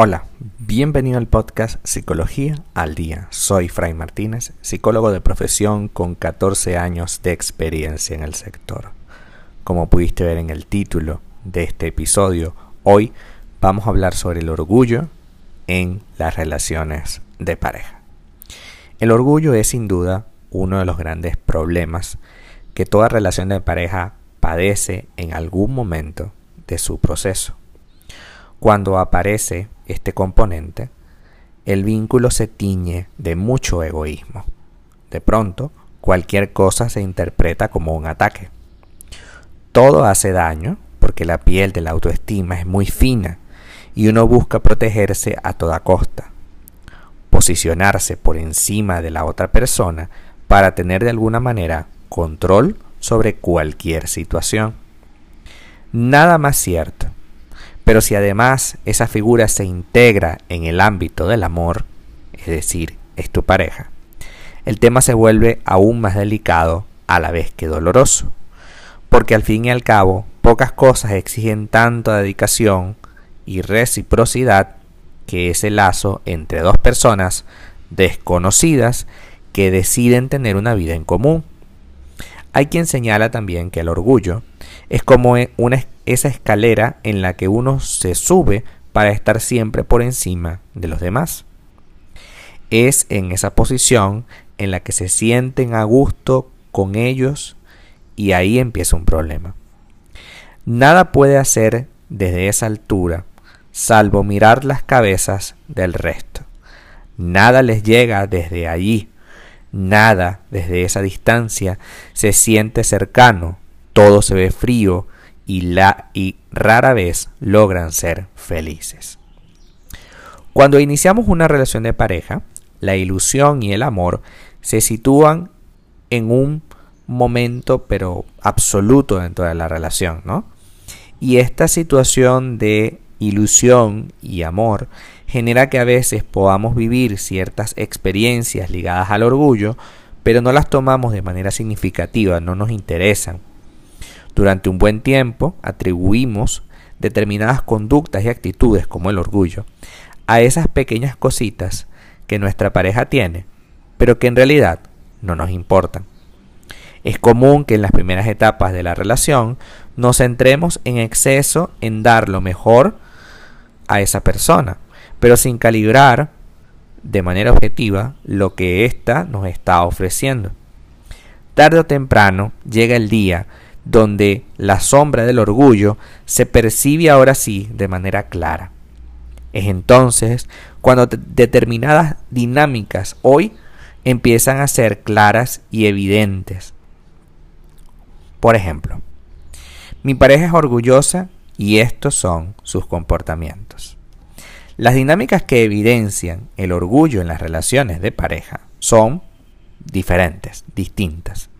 Hola, bienvenido al podcast Psicología al Día. Soy Fray Martínez, psicólogo de profesión con 14 años de experiencia en el sector. Como pudiste ver en el título de este episodio, hoy vamos a hablar sobre el orgullo en las relaciones de pareja. El orgullo es sin duda uno de los grandes problemas que toda relación de pareja padece en algún momento de su proceso. Cuando aparece este componente, el vínculo se tiñe de mucho egoísmo. De pronto, cualquier cosa se interpreta como un ataque. Todo hace daño porque la piel de la autoestima es muy fina y uno busca protegerse a toda costa. Posicionarse por encima de la otra persona para tener de alguna manera control sobre cualquier situación. Nada más cierto pero si además esa figura se integra en el ámbito del amor, es decir, es tu pareja, el tema se vuelve aún más delicado a la vez que doloroso. Porque al fin y al cabo, pocas cosas exigen tanta dedicación y reciprocidad que ese lazo entre dos personas desconocidas que deciden tener una vida en común. Hay quien señala también que el orgullo es como una, esa escalera en la que uno se sube para estar siempre por encima de los demás. Es en esa posición en la que se sienten a gusto con ellos y ahí empieza un problema. Nada puede hacer desde esa altura salvo mirar las cabezas del resto. Nada les llega desde allí, nada desde esa distancia se siente cercano todo se ve frío y, la, y rara vez logran ser felices. Cuando iniciamos una relación de pareja, la ilusión y el amor se sitúan en un momento pero absoluto dentro de la relación, ¿no? Y esta situación de ilusión y amor genera que a veces podamos vivir ciertas experiencias ligadas al orgullo, pero no las tomamos de manera significativa, no nos interesan. Durante un buen tiempo atribuimos determinadas conductas y actitudes como el orgullo a esas pequeñas cositas que nuestra pareja tiene, pero que en realidad no nos importan. Es común que en las primeras etapas de la relación nos centremos en exceso en dar lo mejor a esa persona, pero sin calibrar de manera objetiva lo que ésta nos está ofreciendo. Tarde o temprano llega el día donde la sombra del orgullo se percibe ahora sí de manera clara. Es entonces cuando determinadas dinámicas hoy empiezan a ser claras y evidentes. Por ejemplo, mi pareja es orgullosa y estos son sus comportamientos. Las dinámicas que evidencian el orgullo en las relaciones de pareja son diferentes, distintas.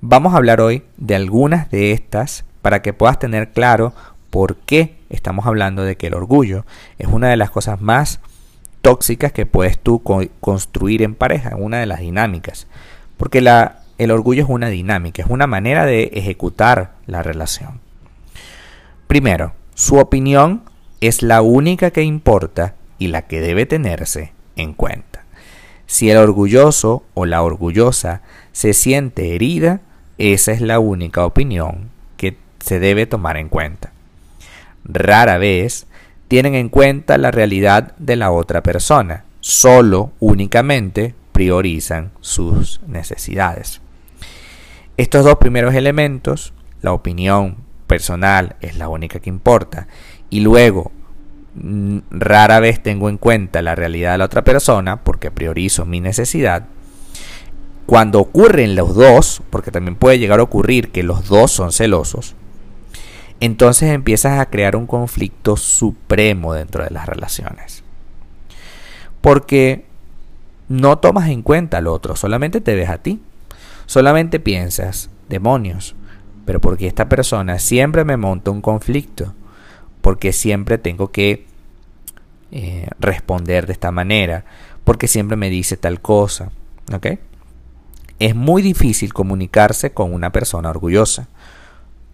Vamos a hablar hoy de algunas de estas para que puedas tener claro por qué estamos hablando de que el orgullo es una de las cosas más tóxicas que puedes tú construir en pareja, una de las dinámicas. Porque la, el orgullo es una dinámica, es una manera de ejecutar la relación. Primero, su opinión es la única que importa y la que debe tenerse en cuenta. Si el orgulloso o la orgullosa se siente herida, esa es la única opinión que se debe tomar en cuenta. Rara vez tienen en cuenta la realidad de la otra persona, solo únicamente priorizan sus necesidades. Estos dos primeros elementos, la opinión personal es la única que importa, y luego rara vez tengo en cuenta la realidad de la otra persona porque priorizo mi necesidad, cuando ocurren los dos, porque también puede llegar a ocurrir que los dos son celosos, entonces empiezas a crear un conflicto supremo dentro de las relaciones. Porque no tomas en cuenta al otro, solamente te ves a ti. Solamente piensas, demonios, pero porque esta persona siempre me monta un conflicto, porque siempre tengo que eh, responder de esta manera, porque siempre me dice tal cosa, ¿ok? Es muy difícil comunicarse con una persona orgullosa.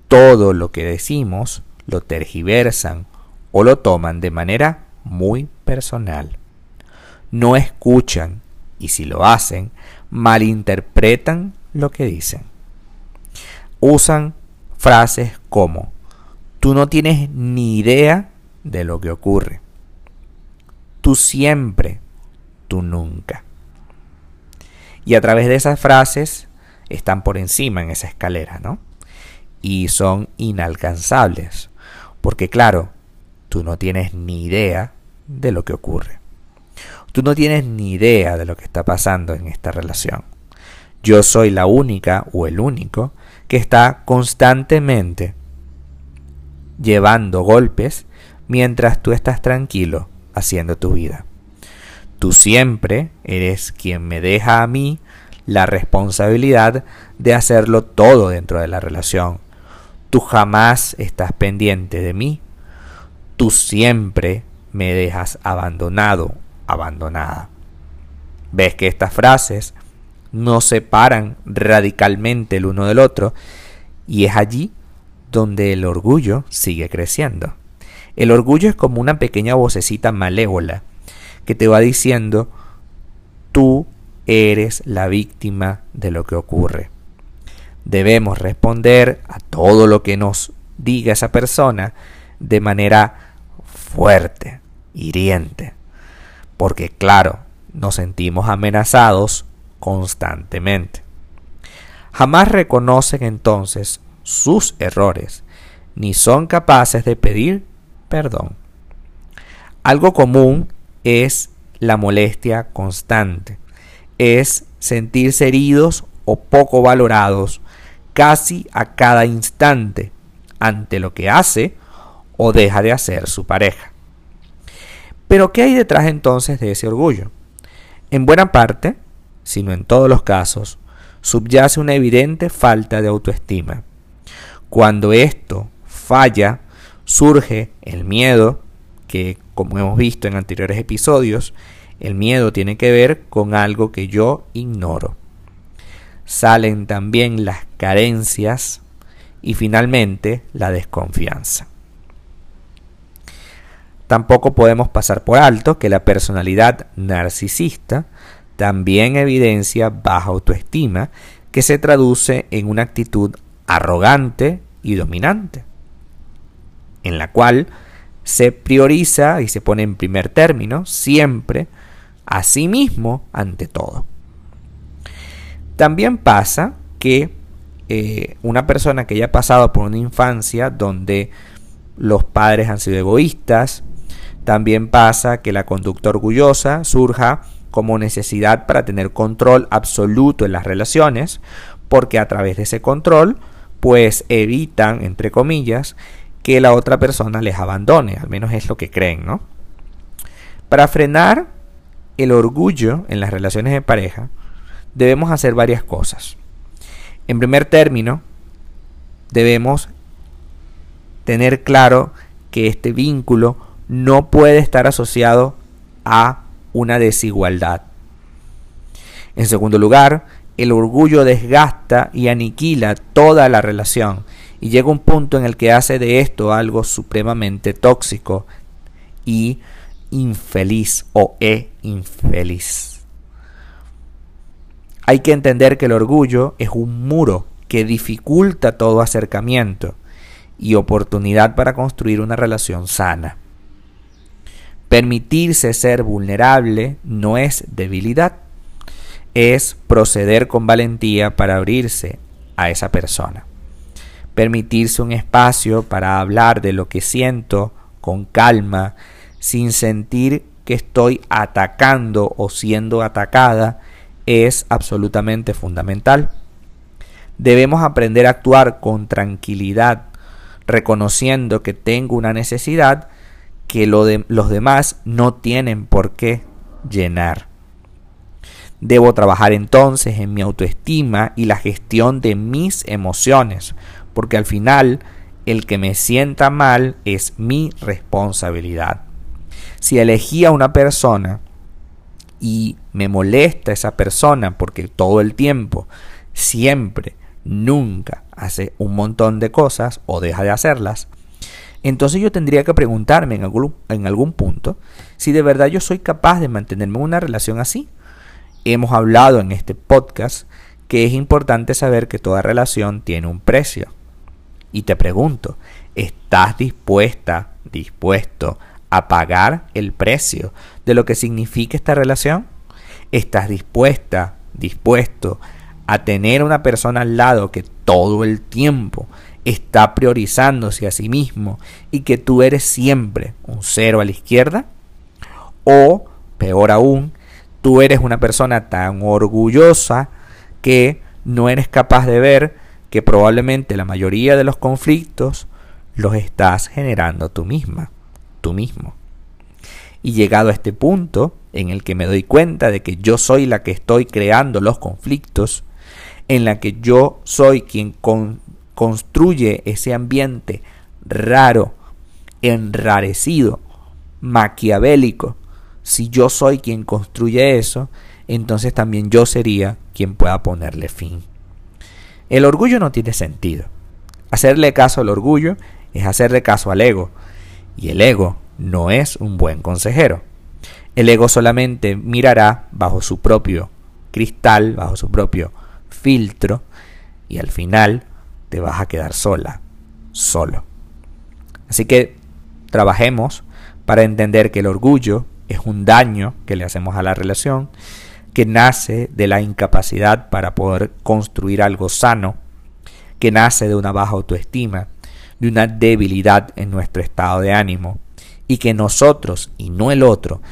Todo lo que decimos lo tergiversan o lo toman de manera muy personal. No escuchan y si lo hacen, malinterpretan lo que dicen. Usan frases como, tú no tienes ni idea de lo que ocurre. Tú siempre, tú nunca. Y a través de esas frases están por encima en esa escalera, ¿no? Y son inalcanzables. Porque claro, tú no tienes ni idea de lo que ocurre. Tú no tienes ni idea de lo que está pasando en esta relación. Yo soy la única o el único que está constantemente llevando golpes mientras tú estás tranquilo haciendo tu vida. Tú siempre eres quien me deja a mí la responsabilidad de hacerlo todo dentro de la relación. Tú jamás estás pendiente de mí. Tú siempre me dejas abandonado, abandonada. Ves que estas frases no separan radicalmente el uno del otro y es allí donde el orgullo sigue creciendo. El orgullo es como una pequeña vocecita malévola que te va diciendo, tú eres la víctima de lo que ocurre. Debemos responder a todo lo que nos diga esa persona de manera fuerte, hiriente, porque claro, nos sentimos amenazados constantemente. Jamás reconocen entonces sus errores, ni son capaces de pedir perdón. Algo común es la molestia constante, es sentirse heridos o poco valorados casi a cada instante ante lo que hace o deja de hacer su pareja. Pero ¿qué hay detrás entonces de ese orgullo? En buena parte, si no en todos los casos, subyace una evidente falta de autoestima. Cuando esto falla, surge el miedo, que como hemos visto en anteriores episodios, el miedo tiene que ver con algo que yo ignoro. Salen también las carencias y finalmente la desconfianza. Tampoco podemos pasar por alto que la personalidad narcisista también evidencia baja autoestima que se traduce en una actitud arrogante y dominante, en la cual se prioriza y se pone en primer término siempre a sí mismo ante todo. También pasa que eh, una persona que haya pasado por una infancia donde los padres han sido egoístas, también pasa que la conducta orgullosa surja como necesidad para tener control absoluto en las relaciones, porque a través de ese control, pues evitan, entre comillas, que la otra persona les abandone, al menos es lo que creen, ¿no? Para frenar el orgullo en las relaciones de pareja, debemos hacer varias cosas. En primer término, debemos tener claro que este vínculo no puede estar asociado a una desigualdad. En segundo lugar, el orgullo desgasta y aniquila toda la relación y llega un punto en el que hace de esto algo supremamente tóxico y infeliz o e infeliz. Hay que entender que el orgullo es un muro que dificulta todo acercamiento y oportunidad para construir una relación sana. Permitirse ser vulnerable no es debilidad, es proceder con valentía para abrirse a esa persona. Permitirse un espacio para hablar de lo que siento con calma, sin sentir que estoy atacando o siendo atacada, es absolutamente fundamental. Debemos aprender a actuar con tranquilidad, reconociendo que tengo una necesidad que los demás no tienen por qué llenar. Debo trabajar entonces en mi autoestima y la gestión de mis emociones, porque al final el que me sienta mal es mi responsabilidad. Si elegí a una persona y me molesta esa persona porque todo el tiempo, siempre, nunca hace un montón de cosas o deja de hacerlas, entonces yo tendría que preguntarme en algún, en algún punto si de verdad yo soy capaz de mantenerme en una relación así. Hemos hablado en este podcast que es importante saber que toda relación tiene un precio. Y te pregunto, ¿estás dispuesta, dispuesto a pagar el precio de lo que significa esta relación? ¿Estás dispuesta, dispuesto a tener una persona al lado que todo el tiempo está priorizándose a sí mismo y que tú eres siempre un cero a la izquierda? O, peor aún, tú eres una persona tan orgullosa que no eres capaz de ver que probablemente la mayoría de los conflictos los estás generando tú misma, tú mismo. Y llegado a este punto en el que me doy cuenta de que yo soy la que estoy creando los conflictos, en la que yo soy quien construye ese ambiente raro, enrarecido, maquiavélico, si yo soy quien construye eso, entonces también yo sería quien pueda ponerle fin. El orgullo no tiene sentido. Hacerle caso al orgullo es hacerle caso al ego. Y el ego no es un buen consejero. El ego solamente mirará bajo su propio cristal, bajo su propio filtro, y al final te vas a quedar sola, solo. Así que trabajemos para entender que el orgullo es un daño que le hacemos a la relación que nace de la incapacidad para poder construir algo sano, que nace de una baja autoestima, de una debilidad en nuestro estado de ánimo, y que nosotros y no el otro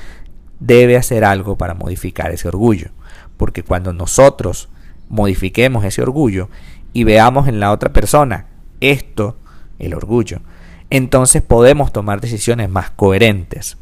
debe hacer algo para modificar ese orgullo, porque cuando nosotros modifiquemos ese orgullo y veamos en la otra persona esto, el orgullo, entonces podemos tomar decisiones más coherentes.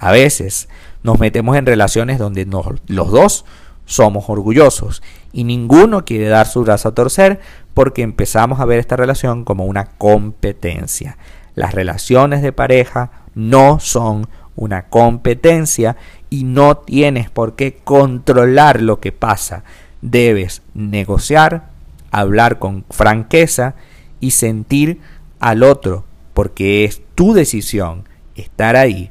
A veces nos metemos en relaciones donde los dos somos orgullosos y ninguno quiere dar su brazo a torcer porque empezamos a ver esta relación como una competencia. Las relaciones de pareja no son una competencia y no tienes por qué controlar lo que pasa. Debes negociar, hablar con franqueza y sentir al otro porque es tu decisión estar ahí